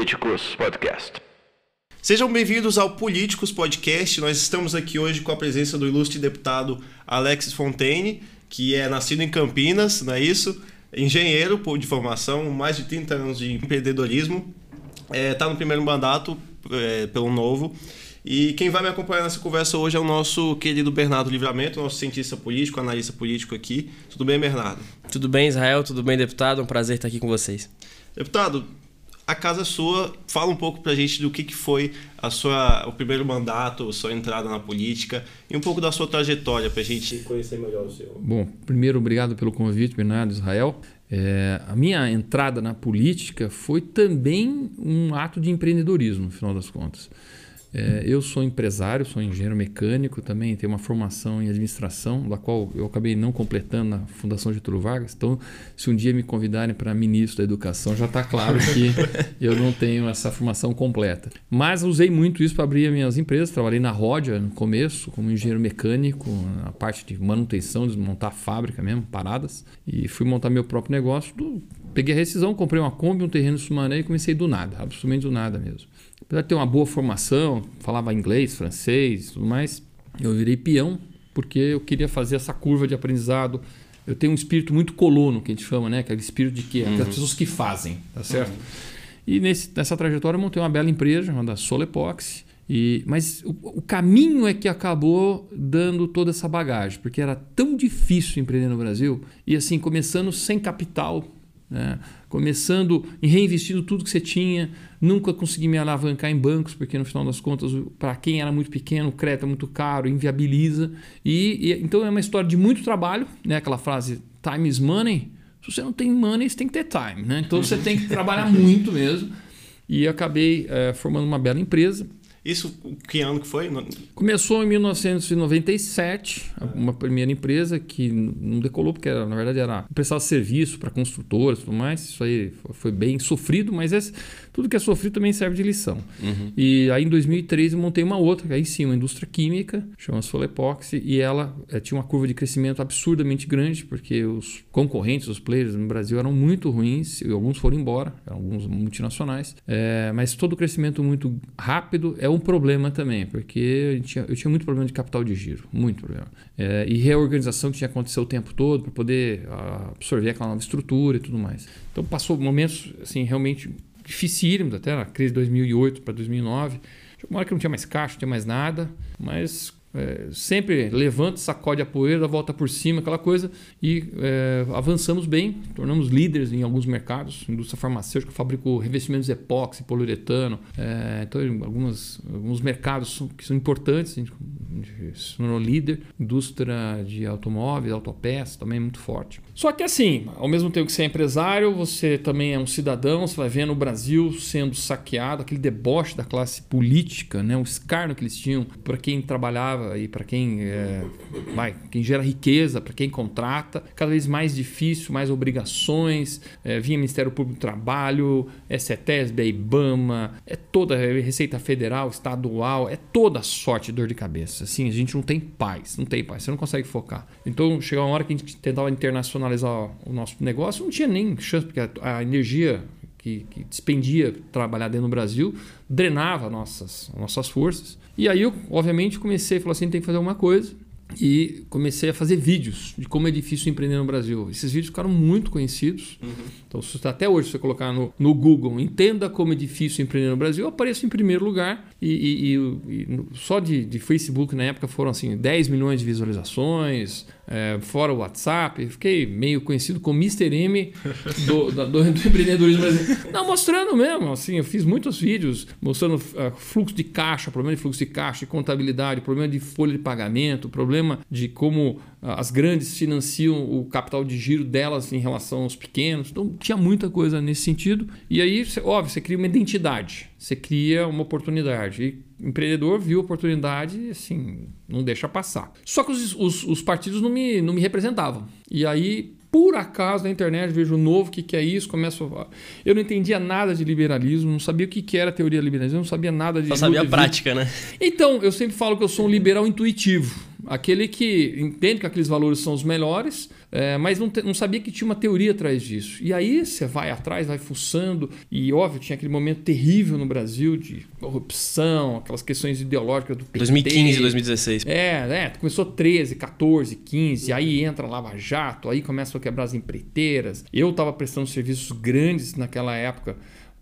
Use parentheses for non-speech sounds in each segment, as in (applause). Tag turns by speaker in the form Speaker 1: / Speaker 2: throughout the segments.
Speaker 1: Políticos Podcast.
Speaker 2: Sejam bem-vindos ao Políticos Podcast. Nós estamos aqui hoje com a presença do ilustre deputado Alex Fontaine, que é nascido em Campinas, não é isso? Engenheiro de formação, mais de 30 anos de empreendedorismo. Está é, tá no primeiro mandato é, pelo Novo. E quem vai me acompanhar nessa conversa hoje é o nosso querido Bernardo Livramento, nosso cientista político, analista político aqui. Tudo bem, Bernardo?
Speaker 3: Tudo bem, Israel? Tudo bem, deputado? É um prazer estar aqui com vocês.
Speaker 2: Deputado, a casa é sua. Fala um pouco pra gente do que, que foi a sua, o primeiro mandato, a sua entrada na política e um pouco da sua trajetória pra gente conhecer melhor o seu.
Speaker 4: Bom, primeiro, obrigado pelo convite, Bernardo Israel. É, a minha entrada na política foi também um ato de empreendedorismo, no final das contas. É, eu sou empresário, sou engenheiro mecânico, também tenho uma formação em administração, da qual eu acabei não completando na Fundação Getúlio Vargas. Então, se um dia me convidarem para ministro da Educação, já está claro (laughs) que eu não tenho essa formação completa. Mas usei muito isso para abrir as minhas empresas. Trabalhei na Rodia no começo, como engenheiro mecânico, na parte de manutenção, desmontar a fábrica mesmo, paradas. E fui montar meu próprio negócio. Peguei a rescisão, comprei uma Kombi, um terreno Sumaré e comecei do nada, absolutamente do nada mesmo apesar de ter uma boa formação, falava inglês, francês, tudo mais, eu virei peão porque eu queria fazer essa curva de aprendizado. Eu tenho um espírito muito colono, que a gente chama, né? Aquele espírito de que uhum. pessoas que fazem, tá certo? Uhum. E nesse, nessa trajetória eu montei uma bela empresa chamada Solepox. E, mas o, o, caminho é que acabou dando toda essa bagagem, porque era tão difícil empreender no Brasil e assim começando sem capital, né? começando e reinvestindo tudo que você tinha. Nunca consegui me alavancar em bancos, porque no final das contas, para quem era muito pequeno, o crédito é muito caro, inviabiliza. E, e, então é uma história de muito trabalho, né? aquela frase time is money. Se você não tem money, você tem que ter time. Né? Então você tem que trabalhar (laughs) muito mesmo. E acabei é, formando uma bela empresa
Speaker 2: isso, que ano que foi?
Speaker 4: Começou em 1997, uma primeira empresa que não decolou, porque era, na verdade era prestar serviço para construtoras e tudo mais. Isso aí foi bem sofrido, mas esse, tudo que é sofrido também serve de lição. Uhum. E aí em 2013 eu montei uma outra, aí sim, uma indústria química, chama-se Solepoxy, e ela é, tinha uma curva de crescimento absurdamente grande, porque os concorrentes, os players no Brasil eram muito ruins, e alguns foram embora, alguns multinacionais, é, mas todo o crescimento muito rápido é um problema também, porque eu tinha, eu tinha muito problema de capital de giro, muito problema. É, e reorganização que tinha acontecido o tempo todo para poder ah, absorver aquela nova estrutura e tudo mais. Então passou momentos assim realmente dificílimos, até na crise de 2008 para 2009. Uma hora que não tinha mais caixa, não tinha mais nada, mas é, sempre levanta, sacode a poeira, volta por cima, aquela coisa, e é, avançamos bem, tornamos líderes em alguns mercados. Indústria farmacêutica fabricou revestimentos epóxi, poliuretano, é, então algumas, alguns mercados que são importantes, a gente, se tornou líder. Indústria de automóveis, autopeças, também é muito forte. Só que assim, ao mesmo tempo que você é empresário, você também é um cidadão, você vai vendo o Brasil sendo saqueado, aquele deboche da classe política, né, o escárnio que eles tinham para quem trabalhava e para quem é, vai, quem gera riqueza, para quem contrata, cada vez mais difícil, mais obrigações, é, vinha Ministério Público do Trabalho, SETESB, IBAMA, é toda Receita Federal, estadual, é toda sorte dor de cabeça. Assim, a gente não tem paz, não tem paz, você não consegue focar. Então, chegou uma hora que a gente tentava internacionalizar o nosso negócio, não tinha nem chance, porque a, a energia que, que despendia trabalhar dentro do Brasil, drenava nossas, nossas forças. E aí eu, obviamente, comecei a falar assim, tem que fazer alguma coisa. E comecei a fazer vídeos de como é difícil empreender no Brasil. Esses vídeos ficaram muito conhecidos. Uhum. Então, se até hoje você colocar no, no Google, entenda como é difícil empreender no Brasil, eu apareço em primeiro lugar. E, e, e, e só de, de, Facebook na época foram assim 10 milhões de visualizações, é, fora o WhatsApp. Fiquei meio conhecido como Mr. M (laughs) do, do, do, empreendedorismo brasileiro. Não, mostrando mesmo. Assim, eu fiz muitos vídeos mostrando uh, fluxo de caixa, problema de fluxo de caixa, de contabilidade, problema de folha de pagamento, problema de como uh, as grandes financiam o capital de giro delas em relação aos pequenos. Então, tinha muita coisa nesse sentido. E aí, óbvio, você cria uma identidade, você cria uma oportunidade. E empreendedor viu a oportunidade e assim, não deixa passar. Só que os, os, os, partidos não me, não me representavam. E aí, por acaso, na internet vejo novo, o que, que é isso, começo a... Eu não entendia nada de liberalismo, não sabia o que, que era teoria liberalismo, não sabia nada de...
Speaker 3: Só sabia a prática, né?
Speaker 4: Então, eu sempre falo que eu sou um liberal intuitivo. Aquele que entende que aqueles valores são os melhores, é, mas não, te, não, sabia que tinha uma teoria atrás disso. E aí você vai atrás, vai fuçando, e óbvio, tinha aquele momento terrível no Brasil de corrupção, aquelas questões ideológicas do PT.
Speaker 3: 2015, 2016.
Speaker 4: É, é, começou 13, 14, 15, aí entra Lava Jato, aí começam a quebrar as empreiteiras. Eu estava prestando serviços grandes naquela época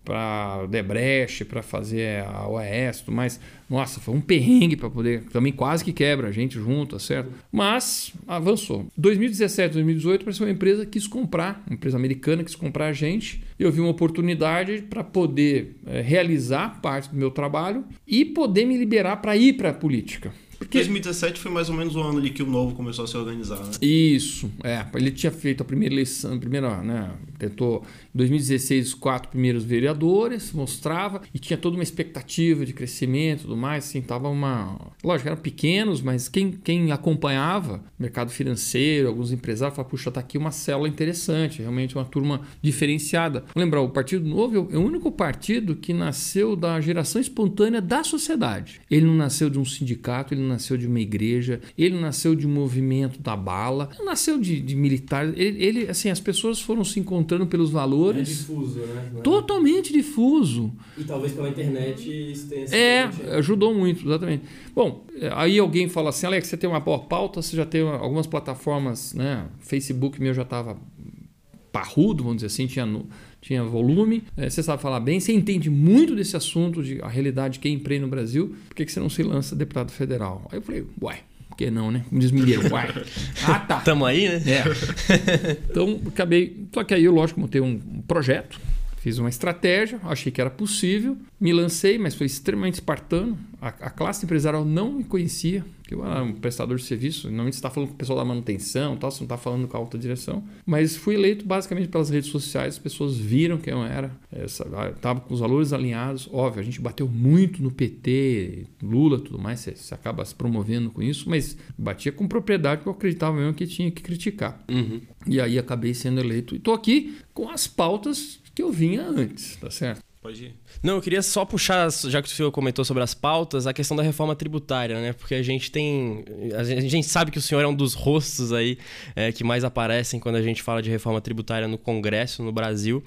Speaker 4: para Debrecht, para fazer a OES, tudo mais. Nossa, foi um perrengue para poder. Também quase que quebra a gente junto, tá certo? Mas avançou. 2017, 2018, apareceu uma empresa que quis comprar, uma empresa americana quis comprar a gente. Eu vi uma oportunidade para poder é, realizar parte do meu trabalho e poder me liberar para ir para a política.
Speaker 2: Porque 2017 foi mais ou menos o ano ali que o Novo começou a se organizar, né?
Speaker 4: Isso, é. Ele tinha feito a primeira eleição, a primeira, né? Tentou em 2016 os quatro primeiros vereadores, mostrava, e tinha toda uma expectativa de crescimento e tudo mais. Assim, tava uma. Lógico, eram pequenos, mas quem, quem acompanhava mercado financeiro, alguns empresários, falava, puxa, tá aqui uma célula interessante, realmente uma turma diferenciada. Lembrar, o Partido Novo é o único partido que nasceu da geração espontânea da sociedade. Ele não nasceu de um sindicato, ele nasceu de uma igreja, ele nasceu de um movimento da bala, ele nasceu de, de militares. Ele, ele, assim, as pessoas foram se encontrando pelos valores.
Speaker 3: É difuso, né?
Speaker 4: É... Totalmente difuso.
Speaker 3: E talvez pela internet isso tenha
Speaker 4: É, ajudou muito, exatamente. Bom, aí alguém fala assim, Alex, você tem uma boa pauta, você já tem algumas plataformas, né? Facebook meu já estava parrudo, vamos dizer assim, tinha no, tinha volume, é, você sabe falar bem, você entende muito desse assunto, de a realidade de quem empreende no Brasil, por que, que você não se lança deputado federal? Aí eu falei, uai, por que não, né? Como diz Mineiro, uai.
Speaker 3: ah, tá. Tamo aí, né?
Speaker 4: É. (laughs) Então, acabei. Só que aí eu, lógico, montei um projeto Fiz uma estratégia, achei que era possível, me lancei, mas foi extremamente espartano. A, a classe empresarial não me conhecia, que eu era um prestador de serviço, normalmente você está falando com o pessoal da manutenção, tal, você não está falando com a alta direção. Mas fui eleito basicamente pelas redes sociais, as pessoas viram quem eu era, estava com os valores alinhados. Óbvio, a gente bateu muito no PT, Lula tudo mais, você, você acaba se promovendo com isso, mas batia com propriedade que eu acreditava mesmo que tinha que criticar.
Speaker 3: Uhum.
Speaker 4: E aí acabei sendo eleito. E estou aqui com as pautas que eu vinha antes, tá certo?
Speaker 3: Pode ir. Não, eu queria só puxar, já que o senhor comentou sobre as pautas, a questão da reforma tributária, né? Porque a gente tem. A gente sabe que o senhor é um dos rostos aí é, que mais aparecem quando a gente fala de reforma tributária no Congresso, no Brasil.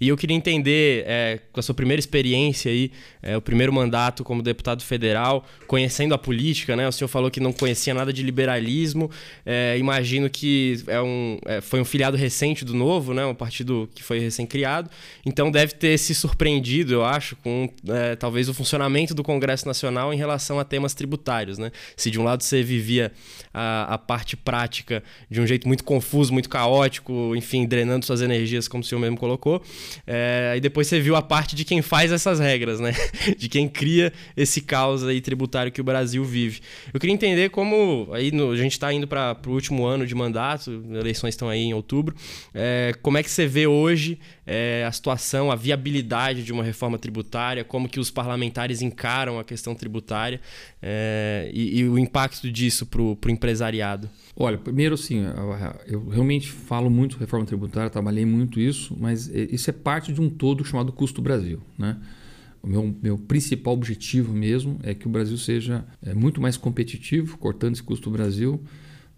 Speaker 3: E eu queria entender, é, com a sua primeira experiência aí, é, o primeiro mandato como deputado federal, conhecendo a política, né? O senhor falou que não conhecia nada de liberalismo. É, imagino que é um, é, foi um filiado recente do Novo, né? Um partido que foi recém-criado. Então deve ter se surpreendido, eu acho com é, talvez o funcionamento do Congresso Nacional em relação a temas tributários. Né? Se de um lado você vivia a, a parte prática de um jeito muito confuso, muito caótico, enfim, drenando suas energias, como o senhor mesmo colocou, é, e depois você viu a parte de quem faz essas regras, né? (laughs) de quem cria esse caos aí tributário que o Brasil vive. Eu queria entender como aí no, a gente está indo para o último ano de mandato, eleições estão aí em outubro, é, como é que você vê hoje é, a situação, a viabilidade de uma reforma tributária, como que os parlamentares encaram a questão tributária é, e, e, o impacto disso para o empresariado?
Speaker 4: Olha, primeiro assim, eu realmente falo muito reforma tributária, trabalhei muito isso, mas isso é parte de um todo chamado custo Brasil, né? O meu, meu principal objetivo mesmo é que o Brasil seja é, muito mais competitivo, cortando esse custo Brasil,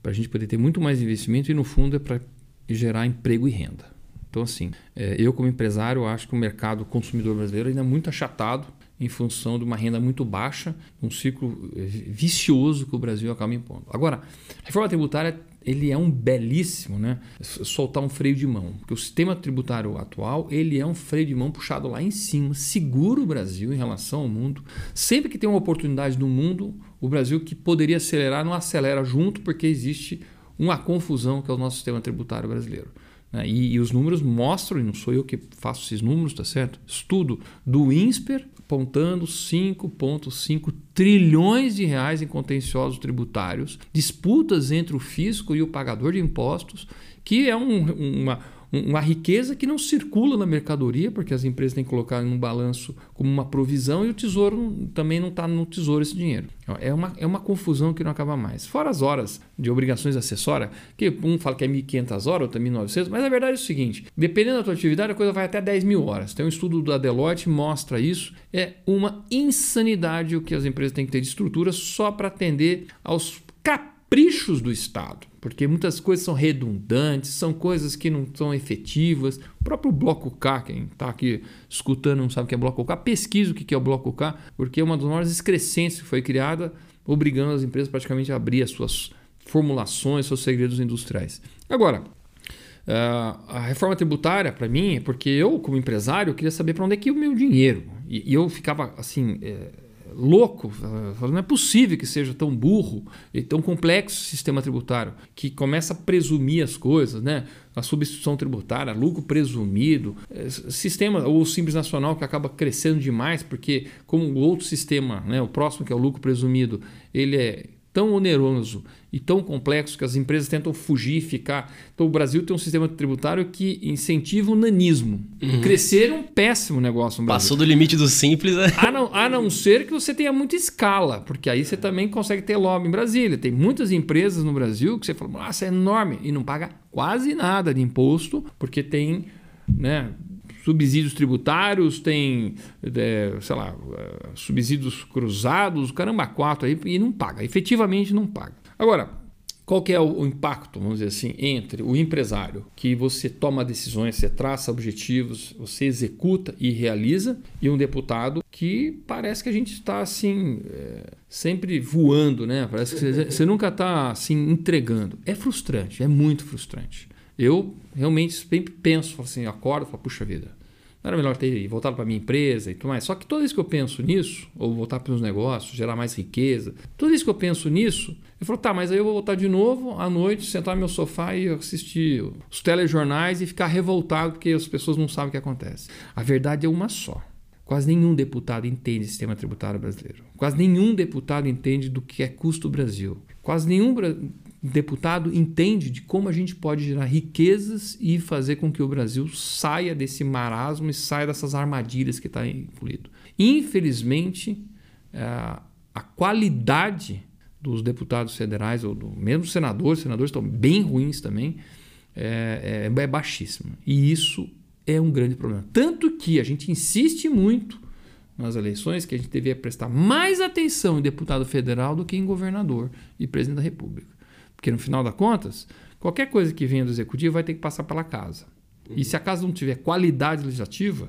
Speaker 4: para a gente poder ter muito mais investimento e, no fundo, é para gerar emprego e renda. Então, assim, é, eu como empresário acho que o mercado consumidor brasileiro ainda é muito achatado em função de uma renda muito baixa, um ciclo é, vicioso que o Brasil acaba impondo. Agora, a reforma tributária ele é um belíssimo, né? Soltar um freio de mão, porque o sistema tributário atual ele é um freio de mão puxado lá em cima, segura o Brasil em relação ao mundo. Sempre que tem uma oportunidade no mundo, o Brasil que poderia acelerar não acelera junto, porque existe uma confusão que é o nosso sistema tributário brasileiro. Né? E, e, os números mostram, e não sou eu que faço esses números, tá certo? Estudo do INSPER apontando 5,5 trilhões de reais em contenciosos tributários, disputas entre o fisco e o pagador de impostos, que é um, uma uma riqueza que não circula na mercadoria, porque as empresas têm que colocar no balanço como uma provisão e o tesouro também não está no tesouro esse dinheiro. É uma, é uma confusão que não acaba mais. Fora as horas de obrigações acessórias, que um fala que é 1.500 horas, outro é 1.900, mas a verdade é o seguinte: dependendo da tua atividade, a coisa vai até 10 mil horas. Tem um estudo da Deloitte mostra isso. É uma insanidade o que as empresas têm que ter de estrutura só para atender aos cap caprichos do Estado, porque muitas coisas são redundantes, são coisas que não são efetivas. O próprio Bloco K, quem está aqui escutando não sabe o que é Bloco K, pesquisa o que é o Bloco K, porque é uma das maiores excrescências que foi criada, obrigando as empresas praticamente a abrir as suas formulações, seus segredos industriais. Agora, Uh, a reforma tributária, para mim, é porque eu, como empresário, queria saber para onde é que ia o meu dinheiro. E, e eu ficava assim. É, louco, não é possível que seja tão burro e tão complexo o sistema tributário, que começa a presumir as coisas, né? A substituição tributária, lucro presumido, é, sistema, ou Simples Nacional que acaba crescendo demais, porque como o outro sistema, né, o próximo que é o lucro presumido, ele é tão oneroso e tão complexo que as empresas tentam fugir e ficar. Então, o Brasil tem um sistema tributário que incentiva o nanismo. Uhum. Crescer é um péssimo negócio no
Speaker 3: Brasil. Passou do limite do simples. Né?
Speaker 4: A, não, a não ser que você tenha muita escala, porque aí você também consegue ter lobby em Brasília. Tem muitas empresas no Brasil que você fala, nossa, é enorme, e não paga quase nada de imposto, porque tem né, subsídios tributários, tem, é, sei lá, é, subsídios cruzados, caramba, quatro aí, e não paga, efetivamente não paga. Agora, qual que é o impacto, vamos dizer assim, entre o empresário, que você toma decisões, você traça objetivos, você executa e realiza, e um deputado que parece que a gente está assim, é, sempre voando, né? Parece que você, você nunca está assim entregando. É frustrante, é muito frustrante. Eu realmente sempre penso, assim, acordo falo, puxa vida, não era melhor ter voltado para minha empresa e tudo mais. Só que toda vez que eu penso nisso, ou voltar para os negócios, gerar mais riqueza, toda vez que eu penso nisso, eu falo, tá, mas aí eu vou voltar de novo à noite, sentar no meu sofá e assistir os telejornais e ficar revoltado porque as pessoas não sabem o que acontece. A verdade é uma só. Quase nenhum deputado entende o sistema tributário brasileiro. Quase nenhum deputado entende do que é custo Brasil. Quase nenhum deputado entende de como a gente pode gerar riquezas e fazer com que o Brasil saia desse marasmo e saia dessas armadilhas que está incluído. Infelizmente, é, a qualidade dos deputados federais, ou do mesmo senadores, senadores estão bem ruins também, é, é, é baixíssima. E isso é um grande problema. Tanto que a gente insiste muito nas eleições que a gente devia prestar mais atenção em deputado federal do que em governador e presidente da República. Porque no final das contas, qualquer coisa que venha do executivo vai ter que passar pela casa. E se a casa não tiver qualidade legislativa,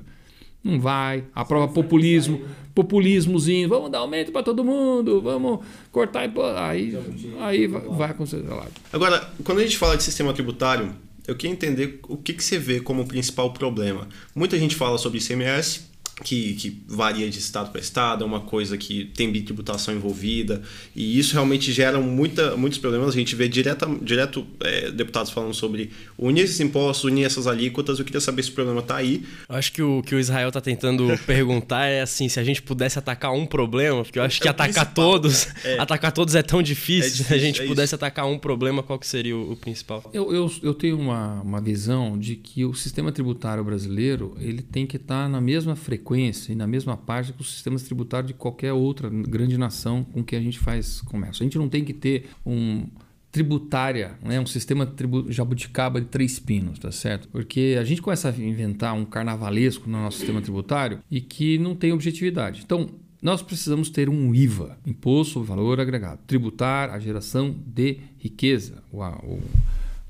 Speaker 4: não vai. Aprova populismo, populismozinho, vamos dar aumento para todo mundo, vamos cortar e aí, aí vai acontecer lá.
Speaker 2: Agora, quando a gente fala de sistema tributário, eu queria entender o que, que você vê como principal problema. Muita gente fala sobre ICMS, que, que, varia de estado para estado, é uma coisa que tem bitributação envolvida, e isso realmente gera muita, muitos problemas. A gente vê direta, direto é, deputados falando sobre unir esses impostos, unir essas alíquotas. Eu queria saber se o problema está aí.
Speaker 3: Eu acho que o que o Israel está tentando (laughs) perguntar é assim: se a gente pudesse atacar um problema, porque eu acho é que atacar todos, é. atacar todos é tão difícil. É difícil se a gente é pudesse atacar um problema, qual que seria o, o principal?
Speaker 4: Eu, eu, eu tenho uma, uma visão de que o sistema tributário brasileiro ele tem que estar tá na mesma frequência frequência e na mesma página que os sistemas tributários de qualquer outra grande nação com que a gente faz comércio. A gente não tem que ter um tributária, né? um sistema tribu jabuticaba de três pinos, tá certo? Porque a gente começa a inventar um carnavalesco no nosso sistema tributário e que não tem objetividade. Então, nós precisamos ter um IVA, Imposto Valor Agregado, tributar a geração de riqueza, o, o,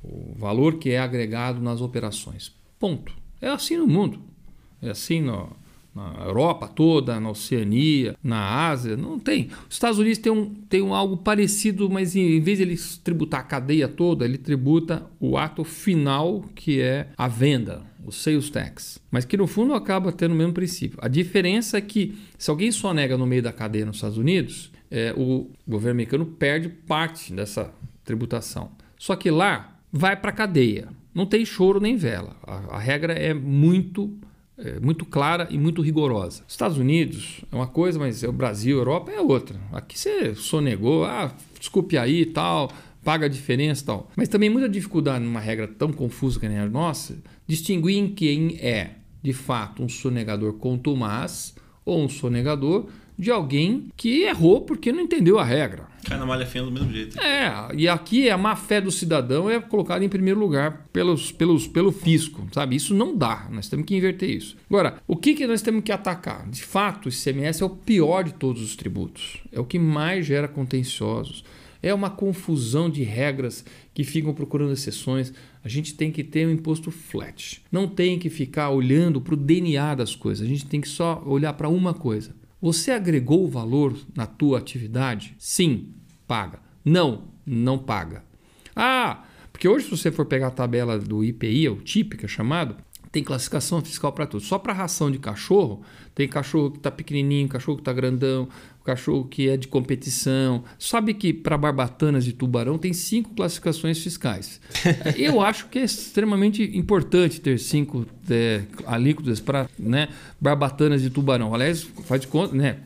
Speaker 4: o valor que é agregado nas operações. Ponto. É assim no mundo. É assim no, na Europa toda, na Oceania, na Ásia, não tem. Os Estados Unidos tem, um, tem um algo parecido, mas em vez de ele tributar a cadeia toda, ele tributa o ato final, que é a venda, o sales tax. Mas que no fundo acaba tendo o mesmo princípio. A diferença é que se alguém só nega no meio da cadeia nos Estados Unidos, é, o governo americano perde parte dessa tributação. Só que lá vai para a cadeia. Não tem choro nem vela. A, a regra é muito muito clara e muito rigorosa. Estados Unidos é uma coisa, mas é o Brasil, Europa é outra. Aqui você sonegou, ah, desculpe aí e tal, paga a diferença e tal. Mas também muita dificuldade numa regra tão confusa que nem a nossa, distinguir em quem é, de fato, um sonegador contumaz ou um sonegador de alguém que errou porque não entendeu a regra.
Speaker 2: Cai na malha fina do mesmo jeito.
Speaker 4: É, e aqui a má fé do cidadão é colocada em primeiro lugar pelos, pelos, pelo fisco, sabe? Isso não dá, nós temos que inverter isso. Agora, o que, que nós temos que atacar? De fato, o ICMS é o pior de todos os tributos, é o que mais gera contenciosos É uma confusão de regras que ficam procurando exceções. A gente tem que ter um imposto flat. Não tem que ficar olhando para o DNA das coisas. A gente tem que só olhar para uma coisa. Você agregou valor na tua atividade? Sim, paga. Não, não paga. Ah, porque hoje se você for pegar a tabela do IPI, o TIP, que é chamado, tem classificação fiscal para tudo. Só para ração de cachorro, tem cachorro que está pequenininho, cachorro que está grandão, cachorro que é de competição. Sabe que para barbatanas de tubarão tem cinco classificações fiscais. (laughs) Eu acho que é extremamente importante ter cinco é, alíquotas para né, barbatanas de tubarão. Aliás, faz de conta, né?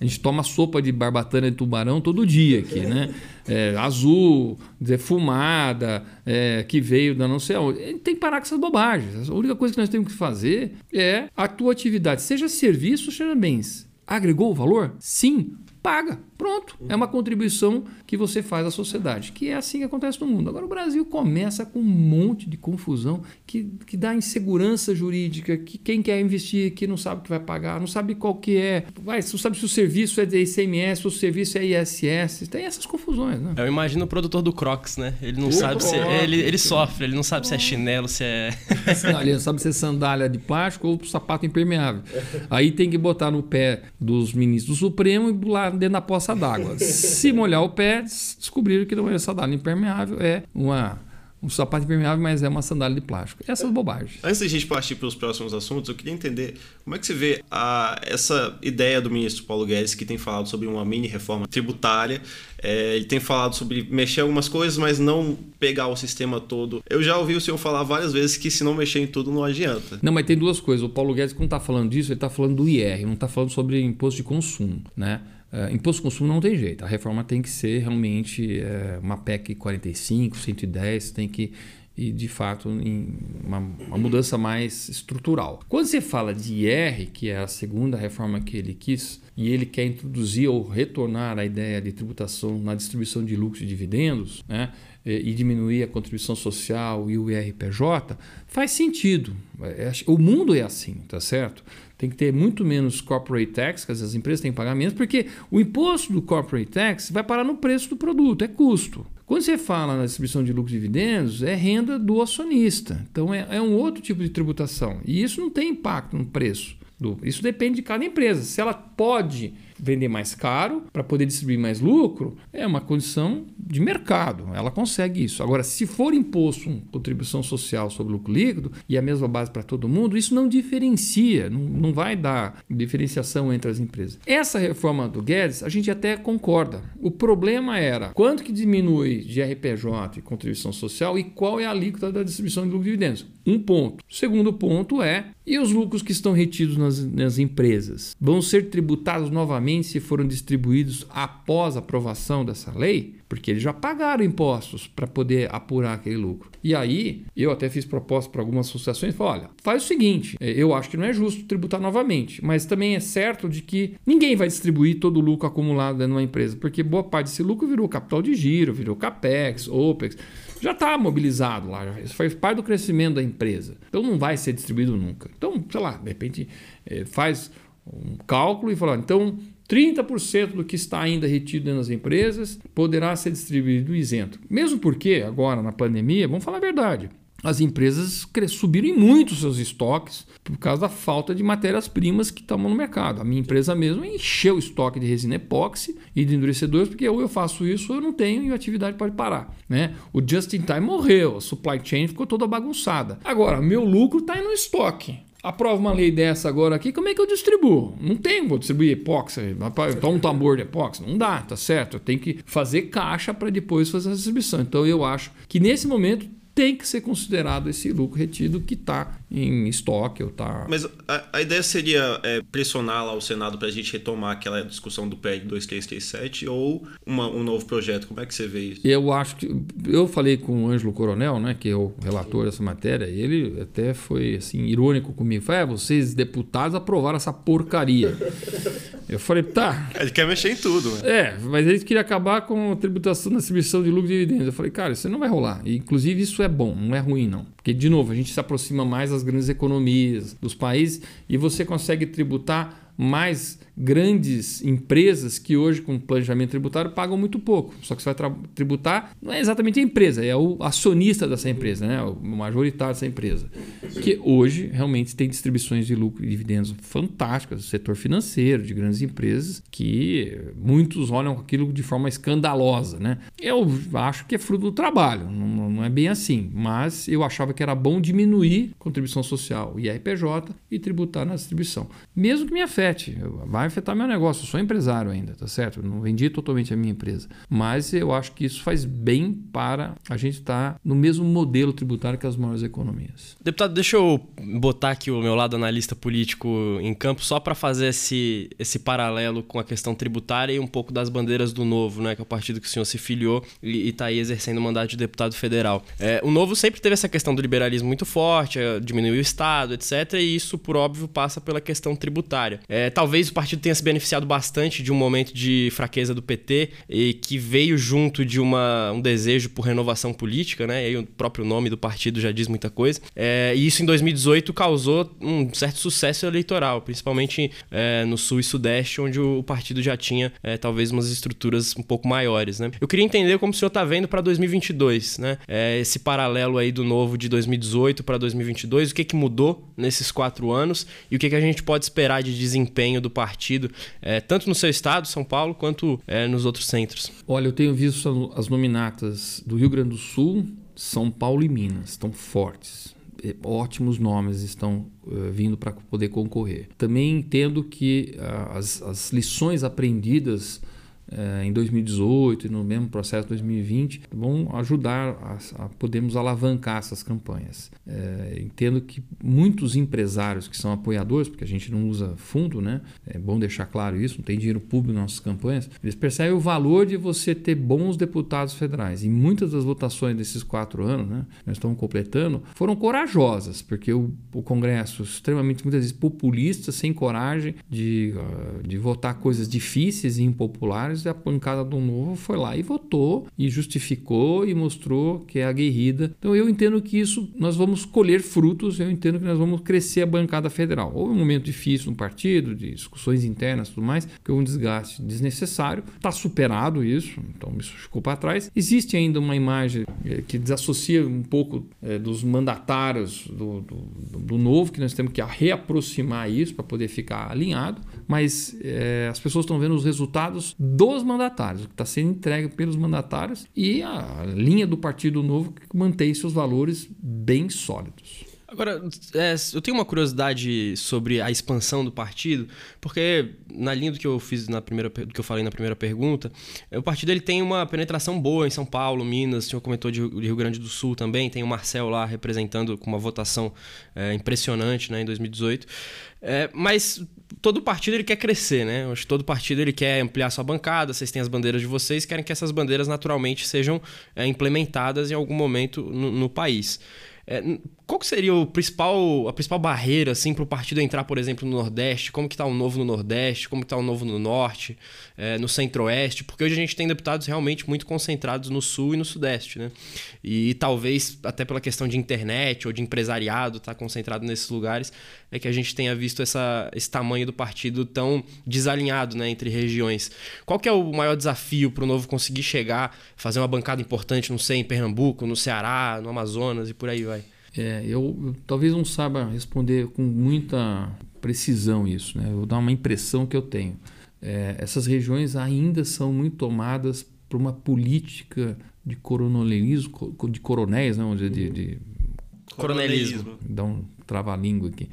Speaker 4: A gente toma sopa de barbatana de tubarão todo dia aqui, né? É, azul, defumada, é, que veio da não sei aonde. Tem que parar com essas bobagens. A única coisa que nós temos que fazer é a tua atividade, seja serviço, seja bens. Agregou o valor? Sim, paga. Pronto. É uma contribuição que você faz à sociedade, que é assim que acontece no mundo. Agora o Brasil começa com um monte de confusão que, que dá insegurança jurídica, que quem quer investir aqui não sabe o que vai pagar, não sabe qual que é, vai, não sabe se o serviço é de ICMS, se o serviço é ISS, tem essas confusões, né?
Speaker 3: Eu imagino o produtor do Crocs, né? Ele não o sabe Crocs. se ele, ele sofre, ele não sabe se é chinelo, se é (laughs)
Speaker 4: ele não sabe se é sandália de plástico ou sapato impermeável. Aí tem que botar no pé dos ministros do Supremo e lá dentro da poça d'água. (laughs) Se molhar o pé, descobriram que não é sandália impermeável, é uma um sapato impermeável, mas é uma sandália de plástico. Essas bobagens.
Speaker 2: Antes da gente partir para os próximos assuntos, eu queria entender como é que você vê a, essa ideia do ministro Paulo Guedes, que tem falado sobre uma mini reforma tributária. É, ele tem falado sobre mexer algumas coisas, mas não pegar o sistema todo. Eu já ouvi o senhor falar várias vezes que se não mexer em tudo não adianta.
Speaker 4: Não, mas tem duas coisas. O Paulo Guedes, quando está falando disso, ele está falando do IR, não está falando sobre imposto de consumo. Né? Uh, imposto de consumo não tem jeito. A reforma tem que ser realmente uh, uma PEC 45, 110, tem que ir de fato em uma, uma, mudança mais estrutural. Quando você fala de IR, que é a segunda reforma que ele quis, e ele quer introduzir ou retornar a ideia de tributação na distribuição de lucros e dividendos, né? e diminuir a contribuição social e o IRPJ, faz sentido. É, o mundo é assim, tá certo? Tem que ter muito menos corporate tax, que as empresas têm que pagar menos, porque o imposto do corporate tax vai parar no preço do produto, é custo. Quando você fala na distribuição de lucros e dividendos, é renda do acionista. Então é, é um outro tipo de tributação. E isso não tem impacto no preço. Do, isso depende de cada empresa. Se ela pode vender mais caro para poder distribuir mais lucro, é uma condição de mercado. Ela consegue isso. Agora, se for imposto uma contribuição social sobre lucro líquido e a mesma base para todo mundo, isso não diferencia, não, não vai dar diferenciação entre as empresas. Essa reforma do Guedes, a gente até concorda. O problema era quanto que diminui de RPJ e contribuição social e qual é a alíquota da distribuição de lucro e dividendos. Um ponto. Segundo ponto é, e os lucros que estão retidos nas, nas empresas? Vão ser tributados novamente se foram distribuídos após a aprovação dessa lei? Porque eles já pagaram impostos para poder apurar aquele lucro. E aí, eu até fiz proposta para algumas associações, falei, olha, faz o seguinte, é, eu acho que não é justo tributar novamente, mas também é certo de que ninguém vai distribuir todo o lucro acumulado dentro de uma empresa, porque boa parte desse lucro virou capital de giro, virou CAPEX, OPEX, já está mobilizado lá, isso faz parte do crescimento da empresa. Então não vai ser distribuído nunca. Então, sei lá, de repente é, faz um cálculo e fala, então 30% do que está ainda retido nas empresas poderá ser distribuído isento. Mesmo porque, agora na pandemia, vamos falar a verdade, as empresas subiram muito seus estoques por causa da falta de matérias-primas que estavam no mercado. A minha empresa mesmo encheu o estoque de resina epóxi e de endurecedores, porque ou eu faço isso ou eu não tenho e a atividade pode parar. Né? O just-in-time morreu, a supply chain ficou toda bagunçada. Agora, meu lucro está no estoque aprova uma lei dessa agora aqui, como é que eu distribuo? Não tem, vou distribuir epóxi, então um tambor de epóxi. Não dá, tá certo? Eu tenho que fazer caixa para depois fazer a distribuição. Então eu acho que nesse momento tem que ser considerado esse lucro retido que está em estoque ou está.
Speaker 2: Mas a, a, ideia seria é, pressionar lá o Senado para a gente retomar aquela discussão do PL 2337 ou uma, um novo projeto? Como é que você vê isso?
Speaker 4: Eu acho que. Eu falei com o Ângelo Coronel, né, que é o relator dessa matéria, e ele até foi assim, irônico comigo. Falei, é, vocês, deputados, aprovaram essa porcaria. (laughs) Eu falei, tá.
Speaker 2: Ele quer mexer em tudo, né?
Speaker 4: É, mas ele queria acabar com a tributação na distribuição de lucro e dividendos. Eu falei, cara, isso não vai rolar. E, inclusive, isso é bom, não é ruim, não. Porque, de novo, a gente se aproxima mais das grandes economias, dos países, e você consegue tributar mais grandes empresas que hoje, com planejamento tributário, pagam muito pouco. Só que você vai tributar não é exatamente a empresa, é o acionista dessa empresa, né? o majoritário dessa empresa. Que hoje realmente tem distribuições de lucro e dividendos fantásticas do setor financeiro, de grandes empresas, que muitos olham aquilo de forma escandalosa. Né? Eu acho que é fruto do trabalho, não, não é bem assim. Mas eu achava que era bom diminuir contribuição social e IRPJ e tributar na distribuição. Mesmo que me afete, vai vai afetar meu negócio. Eu sou empresário ainda, tá certo? Eu não vendi totalmente a minha empresa. Mas eu acho que isso faz bem para a gente estar tá no mesmo modelo tributário que as maiores economias.
Speaker 3: Deputado, deixa eu botar aqui o meu lado analista político em campo só para fazer esse, esse paralelo com a questão tributária e um pouco das bandeiras do Novo, né? Que é o partido que o senhor se filiou e está aí exercendo o mandato de deputado federal. É, o Novo sempre teve essa questão do liberalismo muito forte, é, diminuiu o Estado, etc. E isso, por óbvio, passa pela questão tributária. Talvez o partido partido tenha se beneficiado bastante de um momento de fraqueza do PT e que veio junto de uma, um desejo por renovação política, né? E aí o próprio nome do partido já diz muita coisa. É, e isso em 2018 causou um certo sucesso eleitoral, principalmente é, no sul e sudeste, onde o partido já tinha é, talvez umas estruturas um pouco maiores, né? Eu queria entender como o senhor está vendo para 2022, né? É, esse paralelo aí do novo de 2018 para 2022, o que, que mudou nesses quatro anos e o que, que a gente pode esperar de desempenho do partido é, tanto no seu estado, São Paulo, quanto é, nos outros centros?
Speaker 4: Olha, eu tenho visto as nominatas do Rio Grande do Sul, São Paulo e Minas, estão fortes. É, ótimos nomes estão uh, vindo para poder concorrer. Também entendo que uh, as, as lições aprendidas em 2018 e no mesmo processo 2020 vão ajudar a, a podermos alavancar essas campanhas. É, entendo que muitos empresários que são apoiadores, porque a gente não usa fundo, né? É bom deixar claro isso, não tem dinheiro público nas nossas campanhas, eles percebem o valor de você ter bons deputados federais. E muitas das votações desses quatro anos, né, nós estamos completando, foram corajosas, porque o, o Congresso, extremamente muitas vezes populista, sem coragem de, uh, de votar coisas difíceis e impopulares e a pancada do novo foi lá e votou e justificou e mostrou que é aguerrida. Então eu entendo que isso nós vamos colher frutos, eu entendo que nós vamos crescer a bancada federal. Houve um momento difícil no partido, de discussões internas e tudo mais, que houve um desgaste desnecessário. Está superado isso, então isso ficou para trás. Existe ainda uma imagem é, que desassocia um pouco é, dos mandatários do, do, do, novo, que nós temos que reaproximar isso para poder ficar alinhado, mas é, as pessoas estão vendo os resultados do dos mandatários, o que está sendo entregue pelos mandatários e a linha do Partido Novo que mantém seus valores bem sólidos.
Speaker 3: Agora, é, eu tenho uma curiosidade sobre a expansão do partido, porque na linha do que eu fiz na primeira, do que eu falei na primeira pergunta, o partido ele tem uma penetração boa em São Paulo, Minas, o senhor comentou de Rio Grande do Sul também, tem o Marcel lá representando com uma votação é, impressionante né, em 2018. É, mas todo partido ele quer crescer, né? acho que todo partido ele quer ampliar sua bancada, vocês têm as bandeiras de vocês, querem que essas bandeiras naturalmente sejam é, implementadas em algum momento no, no país. É, qual seria o principal, a principal barreira assim, para o partido entrar, por exemplo, no Nordeste? Como que está o novo no Nordeste? Como está o novo no Norte? É, no Centro-Oeste? Porque hoje a gente tem deputados realmente muito concentrados no Sul e no Sudeste. Né? E, e talvez até pela questão de internet ou de empresariado estar tá concentrado nesses lugares, é que a gente tenha visto essa, esse tamanho do partido tão desalinhado né, entre regiões. Qual que é o maior desafio para o Novo conseguir chegar, fazer uma bancada importante, não sei, em Pernambuco, no Ceará, no Amazonas e por aí vai?
Speaker 4: É, eu, eu talvez não saiba responder com muita precisão isso, né? Eu vou dar uma impressão que eu tenho. É, essas regiões ainda são muito tomadas por uma política de coronelismo, de coronéis, não, de, de, de
Speaker 3: coronelismo.
Speaker 4: Um trava-língua aqui.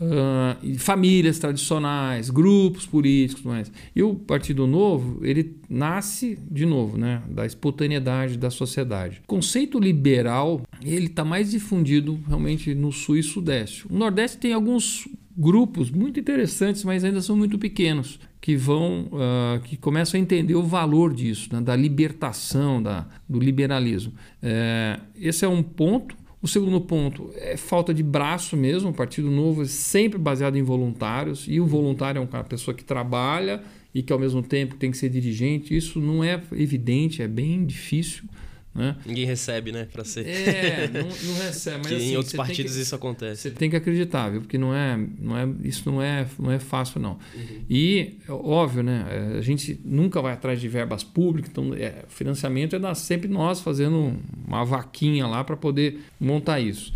Speaker 4: Uh, famílias tradicionais, grupos políticos, mais. E o Partido Novo ele nasce de novo, né, da espontaneidade da sociedade. O conceito liberal ele está mais difundido realmente no Sul e Sudeste. O Nordeste tem alguns grupos muito interessantes, mas ainda são muito pequenos que vão uh, que começam a entender o valor disso, né, da libertação, da, do liberalismo. É, esse é um ponto o segundo ponto é falta de braço mesmo. O Partido Novo é sempre baseado em voluntários e o voluntário é uma pessoa que trabalha e que ao mesmo tempo tem que ser dirigente. Isso não é evidente, é bem difícil Né?
Speaker 3: Ninguém recebe, né? Para ser.
Speaker 4: É, não, (laughs) não recebe. Mas,
Speaker 3: que
Speaker 4: assim,
Speaker 3: em outros partidos
Speaker 4: que,
Speaker 3: isso acontece.
Speaker 4: Você tem que acreditar, viu? Porque não é, não é, isso não é, não é fácil, não. Uhum. E, óbvio, né? É, a gente nunca vai atrás de verbas públicas, então é, financiamento é sempre nós fazendo uma vaquinha lá para poder montar isso.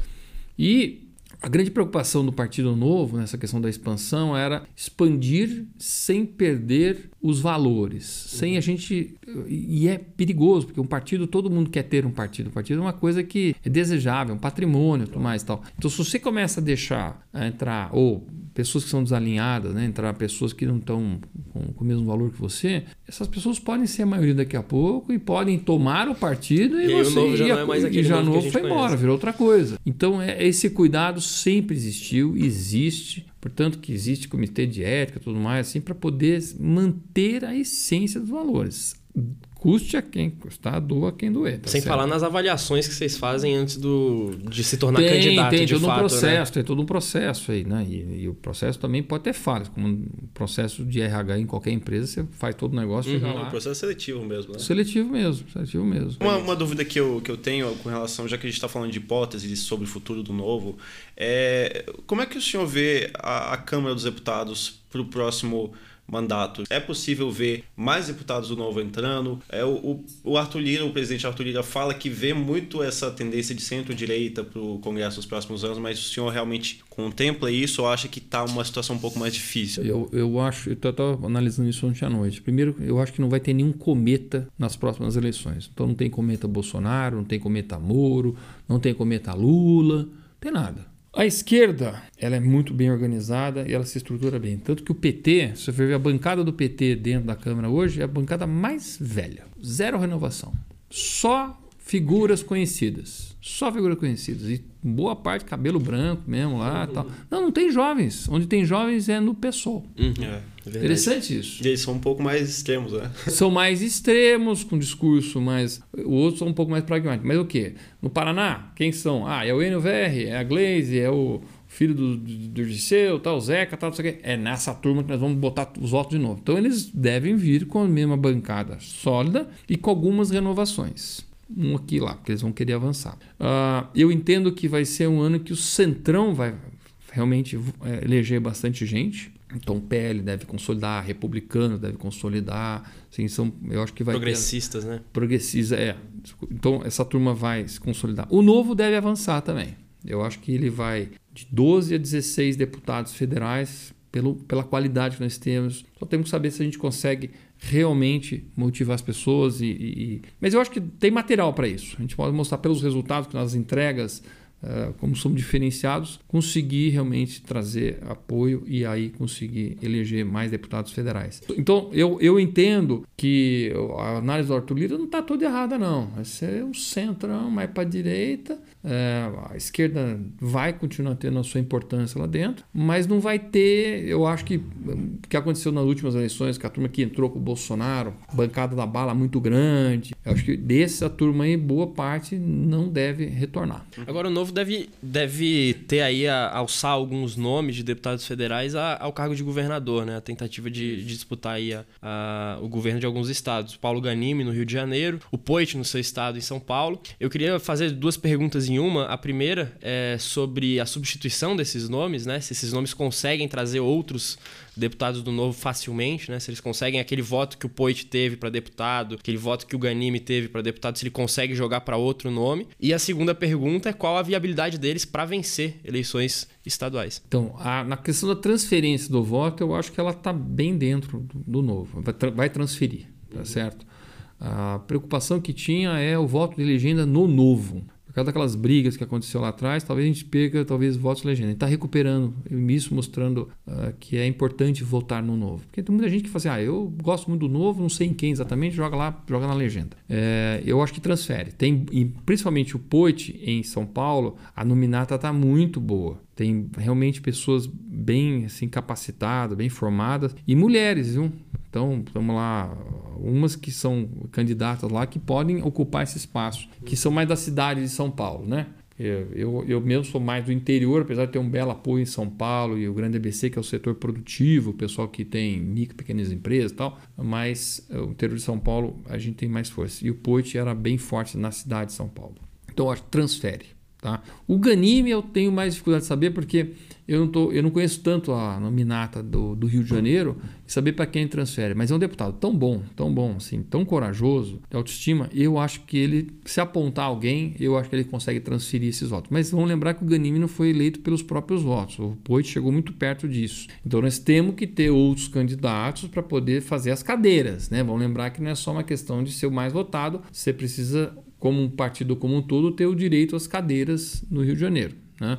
Speaker 4: E a grande preocupação do Partido Novo nessa questão da expansão era expandir sem perder os valores, sem a gente e é perigoso porque um partido todo mundo quer ter um partido, um partido é uma coisa que é desejável, um patrimônio, tudo mais, tal. Então se você começa a deixar a entrar ou pessoas que são desalinhadas, né? entrar pessoas que não estão com, com, o mesmo valor que você, essas pessoas podem ser a maioria daqui a pouco e podem tomar o partido e,
Speaker 3: e
Speaker 4: você
Speaker 3: o novo já
Speaker 4: e,
Speaker 3: não é mais aquele
Speaker 4: e já
Speaker 3: novo,
Speaker 4: novo foi
Speaker 3: conhece.
Speaker 4: embora, virou outra coisa. Então é, esse cuidado sempre existiu, existe. Portanto, que existe comitê de ética e tudo mais, assim, para poder manter a essência dos valores custe a quem custar, doa a quem doer. Tá
Speaker 3: Sem
Speaker 4: certo?
Speaker 3: falar nas avaliações que vocês fazem antes do, de se tornar
Speaker 4: tem,
Speaker 3: candidato
Speaker 4: tem
Speaker 3: de
Speaker 4: todo
Speaker 3: fato,
Speaker 4: um processo,
Speaker 3: né?
Speaker 4: tem todo um processo aí, né? E, e, o processo também pode ter falhas, como um processo de RH em qualquer empresa, você faz todo o negócio,
Speaker 2: uhum,
Speaker 4: chega
Speaker 2: É
Speaker 4: lá.
Speaker 2: um processo seletivo mesmo, né?
Speaker 4: Seletivo mesmo, seletivo mesmo.
Speaker 2: Uma, uma dúvida que eu, que eu tenho com relação, já que a gente está falando de hipóteses sobre o futuro do novo, é como é que o senhor vê a, a Câmara dos Deputados para o próximo mandato. É possível ver mais deputados do Novo entrando. É, o, o Arthur Lira, o presidente Arthur Lira, fala que vê muito essa tendência de centro-direita para o Congresso nos próximos anos, mas o senhor realmente contempla isso ou acha que está uma situação um pouco mais difícil?
Speaker 4: Eu, eu acho, eu estava analisando isso ontem à noite. Primeiro, eu acho que não vai ter nenhum cometa nas próximas eleições. Então não tem cometa Bolsonaro, não tem cometa Moro, não tem cometa Lula, não tem nada. A esquerda, ela é muito bem organizada e ela se estrutura bem. Tanto que o PT, se você ver a bancada do PT dentro da Câmara hoje, é a bancada mais velha. Zero renovação. Só figuras conhecidas. Só figuras conhecidas. E boa parte cabelo branco mesmo lá tal. Não, não tem jovens. Onde tem jovens é no PSOL.
Speaker 2: Uhum. É, é
Speaker 4: Interessante isso.
Speaker 2: E eles são um pouco mais extremos, né? (laughs)
Speaker 4: São mais extremos, com discurso mais. O outro são um pouco mais pragmáticos. Mas o quê? No Paraná, quem são? Ah, é o Enio VR, é a Glaze, é o filho do, do, Dirceu, tal, Zeca, tal, não sei o quê. É nessa turma que nós vamos botar os votos de novo. Então eles devem vir com a mesma bancada sólida e com algumas renovações um aqui e lá, porque eles vão querer avançar. Uh, eu entendo que vai ser um ano que o Centrão vai realmente é, eleger bastante gente. Então PL deve consolidar, republicano deve consolidar. Assim, são, eu acho que vai
Speaker 3: progressistas,
Speaker 4: ter,
Speaker 3: né?
Speaker 4: Progressista, é. Então essa turma vai se consolidar. O novo deve avançar também. Eu acho que ele vai de 12 a 16 deputados federais pelo, pela qualidade que nós temos. Só temos que saber se a gente consegue realmente motivar as pessoas e, e... mas eu acho que tem material para isso a gente pode mostrar pelos resultados que nas entregas como somos diferenciados conseguir realmente trazer apoio e aí conseguir eleger mais deputados federais. Então eu, eu entendo que a análise do Arthur Lira não está toda errada não. Vai ser um centrão mais para a direita. É, a esquerda vai continuar tendo a sua importância lá dentro, mas não vai ter, eu acho que o que aconteceu nas últimas eleições, que a turma que entrou com o Bolsonaro, bancada da bala muito grande, eu acho que dessa turma aí, boa parte não deve retornar.
Speaker 3: Agora o novo deve, deve ter aí a, alçar alguns nomes de deputados federais a, ao cargo de governador, né? A tentativa de, de disputar aí a, a, o governo de alguns estados. Paulo Ganimi no Rio de Janeiro, o Poit no seu estado em São Paulo. Eu queria fazer duas perguntas em uma. A primeira é sobre a substituição desses nomes, né? Se esses nomes conseguem trazer outros deputados do Novo facilmente, né? Se eles conseguem aquele voto que o Poit teve para deputado, aquele voto que o Ganimi teve para deputado, se ele consegue jogar para outro nome. E a segunda pergunta é qual a viabilidade deles para vencer eleições estaduais.
Speaker 4: Então, a, na questão da transferência do voto, eu acho que ela está bem dentro do, do Novo. Vai, tra vai transferir, tá uhum. certo? A preocupação que tinha é o voto de legenda no Novo por causa daquelas brigas que aconteceu lá atrás, talvez a gente perca talvez votos legenda. A gente está recuperando isso, mostrando uh, que é importante votar no novo. Porque tem muita gente que fala assim, ah, eu gosto muito do novo, não sei em quem exatamente, joga lá, joga na legenda. É, eu acho que transfere. Tem, principalmente o Poit em São Paulo, a nominata está muito boa. Tem realmente pessoas bem assim, capacitadas, bem formadas e mulheres, viu? Então, vamos lá, umas que são candidatas lá que podem ocupar esse espaço, que são mais da cidade de São Paulo, né? Eu, eu, eu mesmo sou mais do interior, apesar de ter um belo apoio em São Paulo e o grande ABC, que é o setor produtivo, o pessoal que tem micro, pequenas empresas e tal, mas o interior de São Paulo a gente tem mais força. E o Poit era bem forte na cidade de São Paulo. Então, transfere. Tá? O Ganime eu tenho mais dificuldade de saber porque eu não, tô, eu não conheço tanto a nominata do, do Rio de Janeiro e saber para quem transfere. Mas é um deputado tão bom, tão bom, assim, tão corajoso, de autoestima. Eu acho que ele, se apontar alguém, eu acho que ele consegue transferir esses votos. Mas vamos lembrar que o Ganime não foi eleito pelos próprios votos. O Poit chegou muito perto disso. Então nós temos que ter outros candidatos para poder fazer as cadeiras. Né? Vamos lembrar que não é só uma questão de ser o mais votado, você precisa como um partido como um todo, ter o direito às cadeiras no Rio de Janeiro. Né?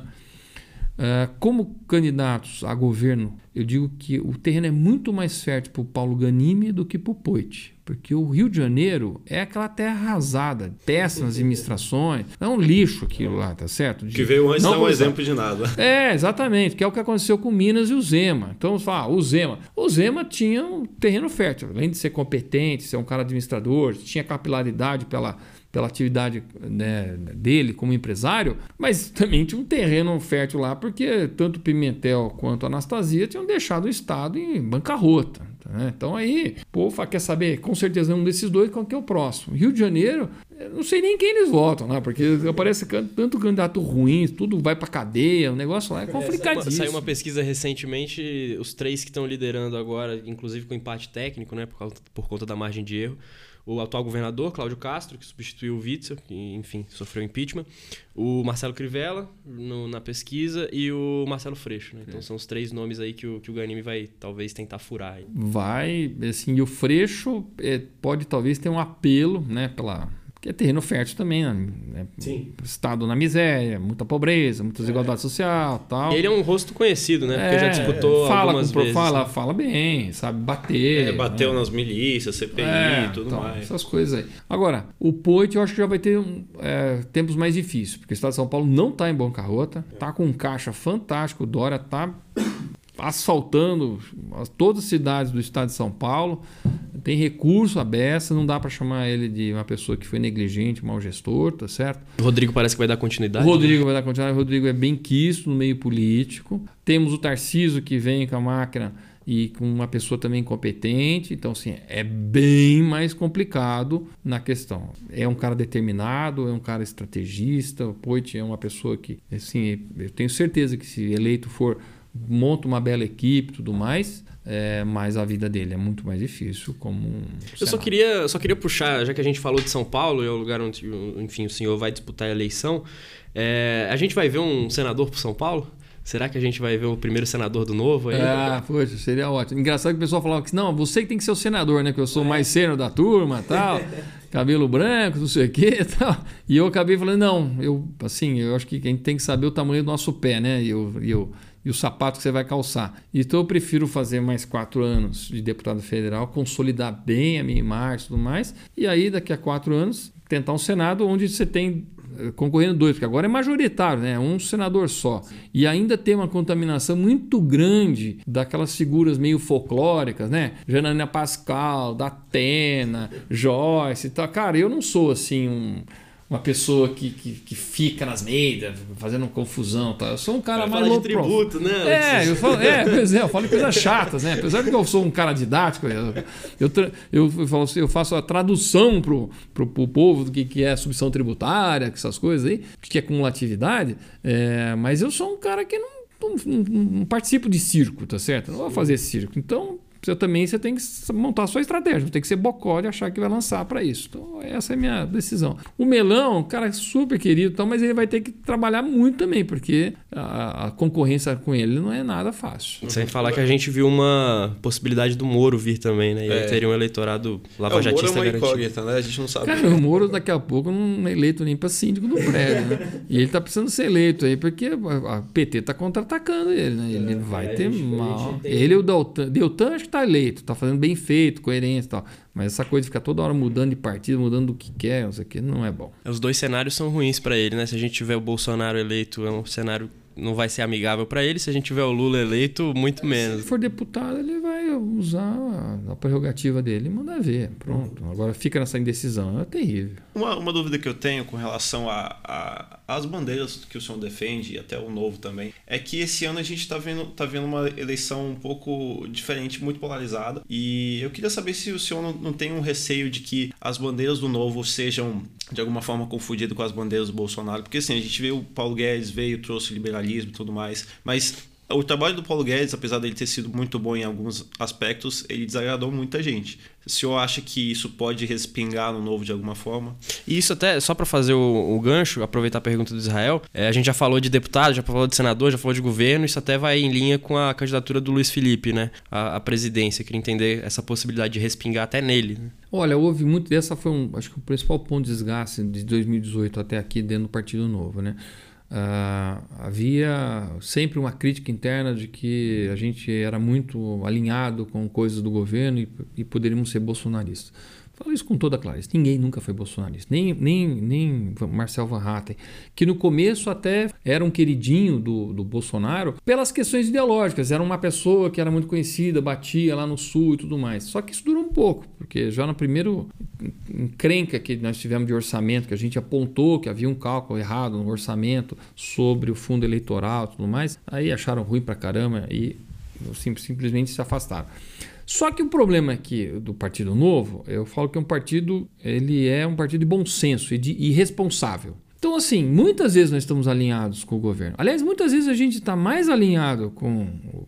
Speaker 4: Uh, como candidatos a governo, eu digo que o terreno é muito mais fértil para o Paulo Ganimi do que para o Poit. Porque o Rio de Janeiro é aquela terra arrasada, péssimas administrações, é um lixo aquilo lá, tá certo?
Speaker 2: De, que veio antes dar um exemplo de nada.
Speaker 4: É, exatamente, que é o que aconteceu com Minas e o Zema. Então, vamos falar, o Zema. O Zema tinha um terreno fértil, além de ser competente, ser um cara administrador, tinha capilaridade pela pela atividade né, dele como empresário, mas também tinha um terreno fértil lá, porque tanto Pimentel quanto Anastasia tinham deixado o Estado em bancarrota. Né? Então aí, povo quer saber, com certeza um desses dois, qual que é o próximo. Rio de Janeiro, não sei nem quem eles votam, né? porque aparece tanto candidato ruim, tudo vai para cadeia, o negócio lá é complicadíssimo.
Speaker 3: Saiu uma pesquisa recentemente, os três que estão liderando agora, inclusive com empate técnico, né, por, causa, por conta da margem de erro, o atual governador, Cláudio Castro, que substituiu o Witzel, que, enfim, sofreu impeachment, o Marcelo Crivella, no, na pesquisa, e o Marcelo Freixo. Né? Então, é. são os três nomes aí que o, que o Ganime vai, talvez, tentar furar. Aí.
Speaker 4: Vai, assim, e o Freixo é, pode, talvez, ter um apelo, né, pela que é terreno fértil também, né? Sim. Estado na miséria, muita pobreza, muita desigualdade é. social tal.
Speaker 3: ele é um rosto conhecido, né? Porque é, já disputou
Speaker 4: fala
Speaker 3: algumas
Speaker 4: com,
Speaker 3: vezes.
Speaker 4: Fala, né? fala bem, sabe bater.
Speaker 2: É, bateu né? nas milícias, CPI é, tudo então, mais.
Speaker 4: Essas coisas aí. Agora, o Poit eu acho que já vai ter é, tempos mais difíceis, porque o Estado de São Paulo não está em bancarrota, está com um caixa fantástico, o Dória está asfaltando todas as cidades do estado de São Paulo, tem recurso aberto, não dá para chamar ele de uma pessoa que foi negligente, mau gestor, tá certo?
Speaker 3: O Rodrigo parece que vai dar continuidade.
Speaker 4: O Rodrigo né? vai dar continuidade, o Rodrigo é bem quisto no meio político. Temos o Tarciso que vem com a máquina e com uma pessoa também competente, então assim, é bem mais complicado na questão. É um cara determinado, é um cara estrategista, o Poit é uma pessoa que, assim, eu tenho certeza que se eleito for monta uma bela equipe tudo mais, é, mas a vida dele é muito mais difícil como um
Speaker 3: Eu só queria, só queria puxar, já que a gente falou de São Paulo, é o lugar onde enfim, o senhor vai disputar a eleição, é, a gente vai ver um senador para São Paulo? Será que a gente vai ver o primeiro senador do novo aí?
Speaker 4: Ah, poxa, seria ótimo. Engraçado que o pessoal falava que não, você que tem que ser o senador, né? Que eu sou é. mais sênior da turma tal, (laughs) cabelo branco, não sei o quê (laughs) tal. E eu acabei falando, não, eu, assim, eu acho que a gente tem que saber o tamanho do nosso pé, né? E eu, eu e o sapato que você vai calçar. Então eu prefiro fazer mais quatro anos de deputado federal, consolidar bem a minha imagem e tudo mais, e aí daqui a quatro anos tentar um Senado onde você tem eh, concorrendo dois, porque agora é majoritário, né? Um senador só. E ainda tem uma contaminação muito grande daquelas figuras meio folclóricas, né? Janaina Pascal, Datena, Joyce e tal. Cara, eu não sou assim um uma pessoa que, que, que, fica nas meias, fazendo confusão. Tá? Eu sou um cara mais
Speaker 3: louco. de tributo, né?
Speaker 4: É, eu falo, é, (laughs) pois é, eu falo coisas chatas, né? Apesar de que eu sou um cara didático, eu, eu, eu, eu, assim, eu faço a tradução pro, pro, pro povo do que, que é submissão tributária, essas coisas aí, que é cumulatividade, é, mas eu sou um cara que não, não, não, não participo de circo, tá certo? não vou fazer circo. Então, você também você tem que montar a sua estratégia, tem que ser bocó de achar que vai lançar para isso. Então, essa é a minha decisão. O melão, cara, é super querido, tal, mas ele vai ter que trabalhar muito também, porque a, a concorrência com ele não é nada fácil.
Speaker 3: Sem falar que a gente viu uma possibilidade do Moro vir também, né? E é. teria um eleitorado lavajatista é, o Moro é uma incógnita,
Speaker 2: né? A gente não sabe.
Speaker 4: Cara, o Moro daqui a pouco não é eleito nem para síndico do prédio, né? E ele tá precisando ser eleito aí, porque a PT tá contra-atacando ele, né? Ele é, vai ter mal. Ele e o Deltan, Deltan acho que tá eleito, tá fazendo bem feito, coerência e tal. Mas essa coisa de ficar toda hora mudando de partido, mudando do que quer, não sei o que, não é bom.
Speaker 3: Os dois cenários são ruins para ele, né? Se a gente tiver o Bolsonaro eleito, é um cenário não vai ser amigável para ele. Se a gente tiver o Lula eleito, muito menos.
Speaker 4: Se for deputado, ele vai usar a prerrogativa dele e mandar ver. Pronto. Agora fica nessa indecisão. É terrível.
Speaker 2: Uma, uma dúvida que eu tenho com relação às bandeiras que o senhor defende, e até o novo também, é que esse ano a gente está vendo, tá vendo uma eleição um pouco diferente, muito polarizada. E eu queria saber se o senhor não, não tem um receio de que as bandeiras do novo sejam de alguma forma confundidas com as bandeiras do Bolsonaro. Porque assim, a gente vê o Paulo Guedes veio, trouxe liberalismo e tudo mais, mas o trabalho do Paulo Guedes, apesar dele ter sido muito bom em alguns aspectos, ele desagradou muita gente. O senhor acha que isso pode respingar no novo de alguma forma?
Speaker 3: E isso até, só para fazer o, o, gancho, aproveitar a pergunta do Israel, é, a gente já falou de deputado, já falou de senador, já falou de governo, isso até vai em linha com a candidatura do Luiz Felipe, né? A, a presidência. queria entender essa possibilidade de respingar até nele. Né?
Speaker 4: Olha, houve muito dessa foi um, acho que o principal ponto de desgaste de 2018 até aqui dentro do Partido Novo, né? Uh, havia sempre uma crítica interna de que a gente era muito alinhado com coisas do governo e, e poderíamos ser bolsonaristas. Falo isso com toda clareza. Ninguém nunca foi bolsonarista. Nem, nem, nem Marcel Van Hatten, que no começo até era um queridinho do, do Bolsonaro pelas questões ideológicas. Era uma pessoa que era muito conhecida, batia lá no Sul e tudo mais. Só que isso durou um pouco, porque já no primeiro encrenca que nós tivemos de orçamento, que a gente apontou que havia um cálculo errado no orçamento sobre o fundo eleitoral e tudo mais, aí acharam ruim pra caramba e simplesmente se afastaram. Só que o problema aqui do Partido Novo, eu falo que é um partido, ele é um partido de bom senso e de irresponsável. Então, assim, muitas vezes nós estamos alinhados com o governo. Aliás, muitas vezes a gente está mais alinhado com o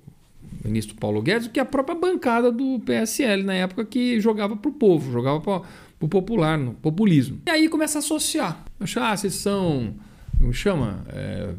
Speaker 4: ministro Paulo Guedes do que a própria bancada do PSL na época que jogava para o povo, jogava para o popular, no populismo. E aí começa a associar. Achar, ah, vocês são, como chama? É,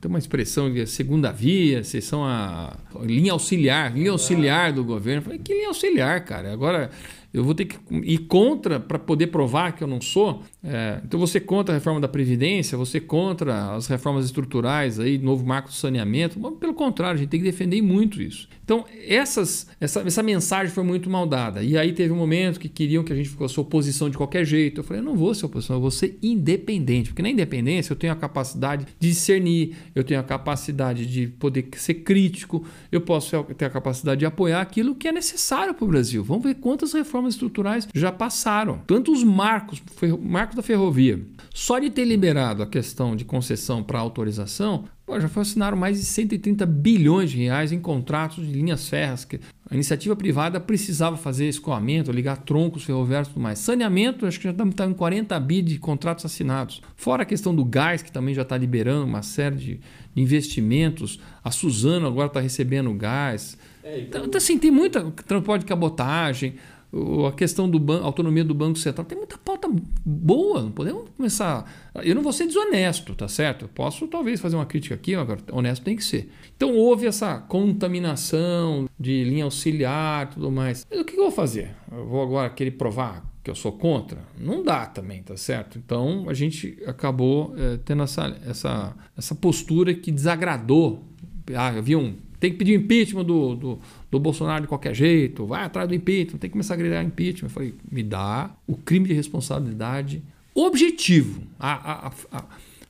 Speaker 4: tem uma expressão de segunda via, vocês são a linha auxiliar, linha auxiliar do governo. Eu falei, que linha auxiliar, cara? Agora eu vou ter que ir contra para poder provar que eu não sou. É, então você contra a reforma da Previdência, você contra as reformas estruturais, aí, novo marco do saneamento. Mas, pelo contrário, a gente tem que defender muito isso. Então, essas, essa, essa mensagem foi muito mal dada. E aí teve um momento que queriam que a gente fosse oposição de qualquer jeito. Eu falei, eu não vou ser oposição, eu vou ser independente. Porque na independência eu tenho a capacidade de discernir, eu tenho a capacidade de poder ser crítico, eu posso ter a capacidade de apoiar aquilo que é necessário para o Brasil. Vamos ver quantas reformas estruturais já passaram. Tanto os marcos, marcos da ferrovia. Só de ter liberado a questão de concessão para autorização, Pô, já foi assinaram mais de 130 bilhões de reais em contratos de linhas férreas. Que a iniciativa privada precisava fazer escoamento, ligar troncos ferroviários e tudo mais. Saneamento, acho que já estamos em 40 bi de contratos assinados. Fora a questão do gás, que também já está liberando uma série de investimentos. A Suzano agora está recebendo gás. É, então... então, assim, tem muita transporte de cabotagem a questão da autonomia do Banco Central. Tem muita pauta boa, não podemos começar. Eu não vou ser desonesto, tá certo? Eu posso talvez fazer uma crítica aqui, agora honesto tem que ser. Então houve essa contaminação de linha auxiliar tudo mais. Mas o que eu vou fazer? Eu vou agora querer provar que eu sou contra? Não dá também, tá certo? Então a gente acabou é, tendo essa, essa, essa postura que desagradou. Ah, havia um. Tem que pedir impeachment do, do do Bolsonaro de qualquer jeito, vai atrás do impeachment, tem que começar a gritar impeachment. Eu falei, me dá o crime de responsabilidade objetivo. A, a, a,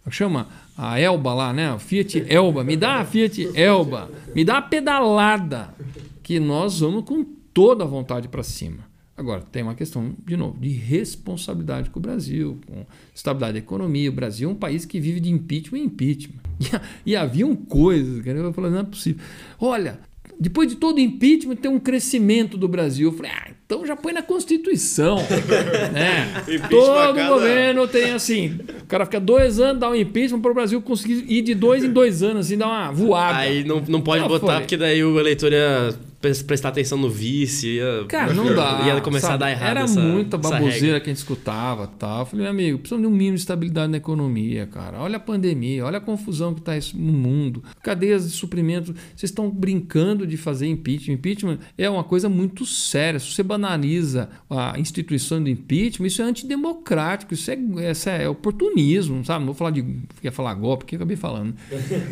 Speaker 4: a chama a Elba lá, né? Fiat Elba, me dá a Fiat Elba, me dá a pedalada, que nós vamos com toda a vontade para cima. Agora, tem uma questão, de novo, de responsabilidade com o Brasil, com estabilidade da economia. O Brasil é um país que vive de impeachment em impeachment. (laughs) E, e haviam coisas, cara, eu falei, não é possível. Olha, depois de todo o impeachment, tem um crescimento do Brasil. Eu falei, ah, então já põe na Constituição. (laughs) né? Todo cada... governo tem assim. O cara fica dois anos, dá um impeachment para o Brasil conseguir ir de dois em dois anos, assim, dar uma voada.
Speaker 3: Aí não, não pode botar, falei. porque daí o eleitor ia prestar atenção no vice, ia,
Speaker 4: Cara, não dá.
Speaker 3: Ia começar sabe? a dar errado.
Speaker 4: Era
Speaker 3: essa,
Speaker 4: muita baboseira que a gente escutava tal. Eu falei, meu amigo, precisamos de um mínimo de estabilidade na economia, cara. Olha a pandemia, olha a confusão que está no mundo. Cadeias de suprimento. Vocês estão brincando de fazer impeachment. Impeachment é uma coisa muito séria. Se você banaliza a instituição do impeachment, isso é antidemocrático, isso é, isso é oportunismo, sabe? Não vou falar de. Ia falar golpe, que eu acabei falando.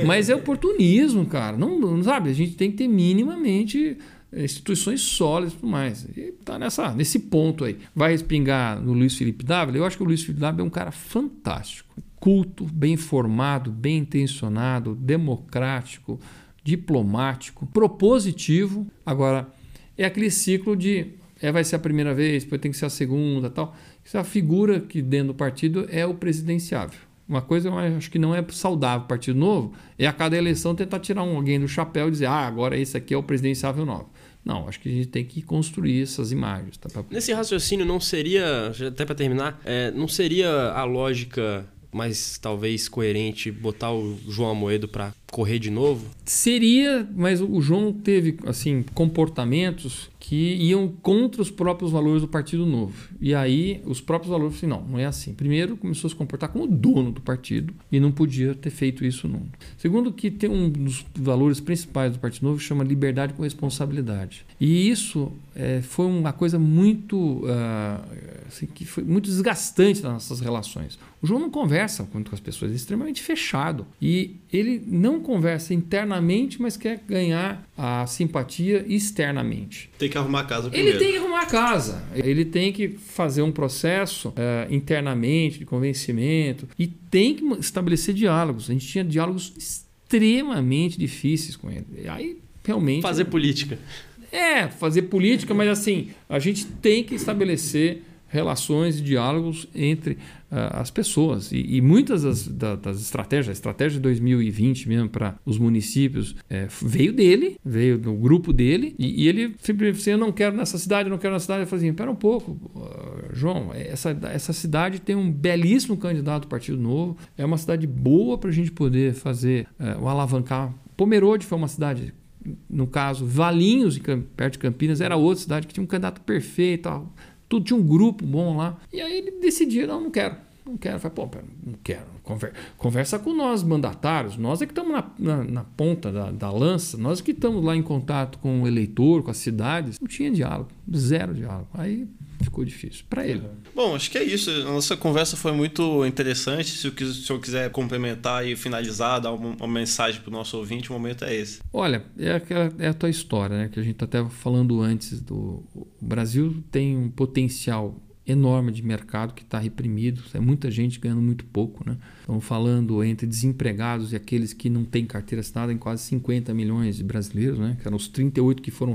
Speaker 4: Mas é oportunismo, cara. Não, não sabe? A gente tem que ter minimamente instituições sólidas e tudo mais. E tá nessa, nesse ponto aí. Vai respingar no Luiz Felipe Dávila? Eu acho que o Luiz Felipe Dávila é um cara fantástico. Culto, bem formado, bem intencionado, democrático, diplomático, propositivo. Agora, é aquele ciclo de é, vai ser a primeira vez, depois tem que ser a segunda tal. Essa figura que dentro do partido é o presidenciável. Uma coisa eu acho que não é saudável o Partido Novo é a cada eleição tentar tirar um, alguém do chapéu e dizer, ah, agora esse aqui é o presidenciável novo. Não, acho que a gente tem que construir essas imagens. Tá?
Speaker 3: Nesse raciocínio não seria, até para terminar, é, não seria a lógica mais talvez coerente botar o João Amoedo para correr de novo?
Speaker 4: Seria, mas o João teve assim comportamentos que iam contra os próprios valores do Partido Novo. E aí os próprios valores assim, não, não é assim. Primeiro, começou a se comportar como dono do partido e não podia ter feito isso nunca. Segundo, que tem um dos valores principais do Partido Novo chama liberdade com responsabilidade. E isso é, foi uma coisa muito, uh, assim, que foi muito desgastante nas nossas relações. O João não conversa com as pessoas, é extremamente fechado. E ele não conversa internamente, mas quer ganhar a simpatia externamente.
Speaker 2: Tem que arrumar a casa primeiro.
Speaker 4: Ele tem que arrumar a casa. Ele tem que fazer um processo uh, internamente de convencimento e tem que estabelecer diálogos. A gente tinha diálogos extremamente difíceis com ele. E aí realmente
Speaker 3: fazer política.
Speaker 4: É, fazer política, mas assim, a gente tem que estabelecer relações e diálogos entre uh, as pessoas. E, e muitas das, das, estratégias, a estratégia de 2020 mesmo para os municípios, é, veio dele, veio do grupo dele, e, e, ele simplesmente assim, eu não quero nessa cidade, eu não quero nessa cidade. Eu falei assim, pera um pouco, uh, João, essa, essa cidade tem um belíssimo candidato do Partido Novo, é uma cidade boa para a gente poder fazer, uh, o alavancar. Pomerode foi uma cidade no caso, Valinhos, perto de Campinas, era outra cidade que tinha um candidato perfeito, tudo tinha um grupo bom lá. E aí ele decidia, não, não quero. Não quero. Falei, pô, não quero. Conversa com nós, mandatários. Nós é que estamos na, na, na, ponta da, da lança. Nós é que estamos lá em contato com o eleitor, com as cidades. Não tinha diálogo. Zero diálogo. Aí ficou difícil para ele.
Speaker 2: Bom, acho que é isso. A nossa conversa foi muito interessante. Se o senhor quiser complementar e finalizar, dar uma, uma mensagem para o nosso ouvinte, o momento é esse.
Speaker 4: Olha, é, aquela, é a tua história, né? Que a gente está até falando antes. Do, o Brasil tem um potencial enorme de mercado que está reprimido. É muita gente ganhando muito pouco. Né? Estamos falando entre desempregados e aqueles que não têm carteira assinada em quase 50 milhões de brasileiros, né? que eram os 38 que foram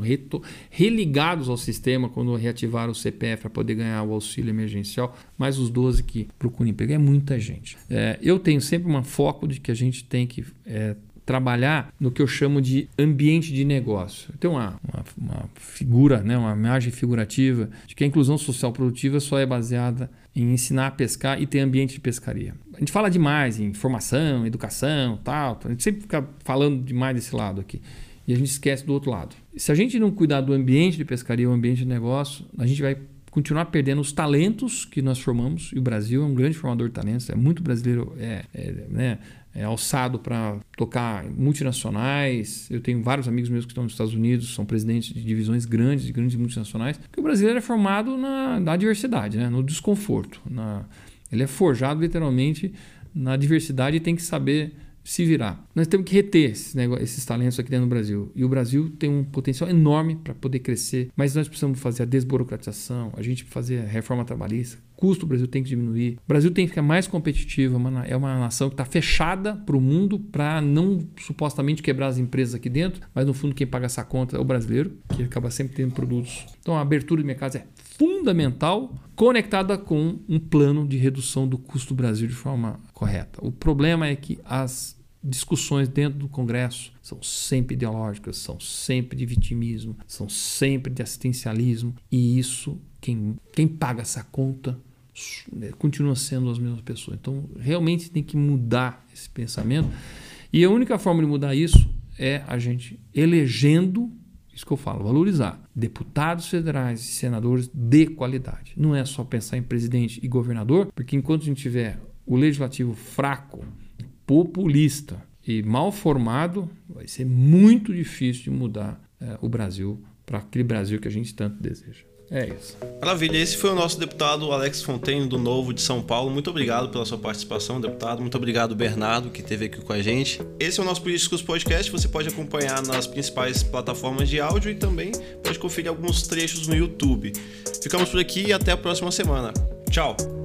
Speaker 4: religados ao sistema quando reativaram o CPF para poder ganhar o auxílio emergencial, mais os 12 que procuram emprego. É muita gente. É, eu tenho sempre um foco de que a gente tem que é, trabalhar no que eu chamo de ambiente de negócio. Tem uma, uma, uma, figura, né, uma imagem figurativa de que a inclusão social produtiva só é baseada em ensinar a pescar e ter ambiente de pescaria. A gente fala demais em formação, educação, tal, a gente sempre fica falando demais desse lado aqui. E a gente esquece do outro lado. Se a gente não cuidar do ambiente de pescaria, o ambiente de negócio, a gente vai continuar perdendo os talentos que nós formamos. E o Brasil é um grande formador de talentos, é muito brasileiro, é, é né? É, alçado para tocar multinacionais. Eu tenho vários amigos meus que estão nos Estados Unidos, são presidentes de divisões grandes, de grandes multinacionais, que o brasileiro é formado na, na diversidade, né? no desconforto. Na, ele é forjado literalmente na diversidade e tem que saber se virar. Nós temos que reter esses, esses talentos aqui dentro do Brasil. E o Brasil tem um potencial enorme para poder crescer, mas nós precisamos fazer a desburocratização, a gente fazer a reforma trabalhista, custo do Brasil tem que diminuir. O Brasil tem que ficar mais competitivo. É uma nação que está fechada para o mundo para não supostamente quebrar as empresas aqui dentro, mas no fundo quem paga essa conta é o brasileiro, que acaba sempre tendo produtos. Então a abertura de mercados é fundamental, conectada com um plano de redução do custo do Brasil de forma correta. O problema é que as discussões dentro do Congresso são sempre ideológicas, são sempre de vitimismo, são sempre de assistencialismo, e isso, quem, quem paga essa conta né, continua sendo as mesmas pessoas. Então, realmente tem que mudar esse pensamento. E a única forma de mudar isso é a gente elegendo, isso que eu falo, valorizar deputados federais e senadores de qualidade. Não é só pensar em presidente e governador, porque enquanto a gente tiver o legislativo fraco, populista e mal formado, vai ser muito difícil de mudar é, o Brasil para aquele Brasil que a gente tanto deseja. É isso.
Speaker 2: Maravilha. Esse foi o nosso deputado Alex Fontaine, do Novo de São Paulo. Muito obrigado pela sua participação, deputado. Muito obrigado, Bernardo, que esteve aqui com a gente. Esse é o nosso Políticos Podcast. Você pode acompanhar nas principais plataformas de áudio e também pode conferir alguns trechos no YouTube. Ficamos por aqui e até a próxima semana. Tchau!